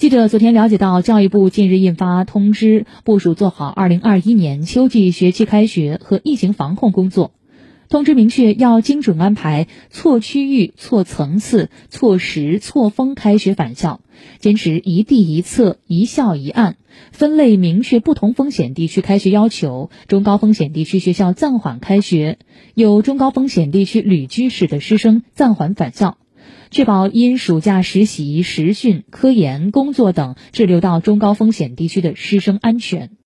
记者昨天了解到，教育部近日印发通知，部署做好2021年秋季学期开学和疫情防控工作。通知明确，要精准安排错区域、错层次、错时、错峰开学返校，坚持一地一策、一校一案，分类明确不同风险地区开学要求。中高风险地区学校暂缓开学，有中高风险地区旅居史的师生暂缓返校，确保因暑假实习、实训、科研、工作等滞留到中高风险地区的师生安全。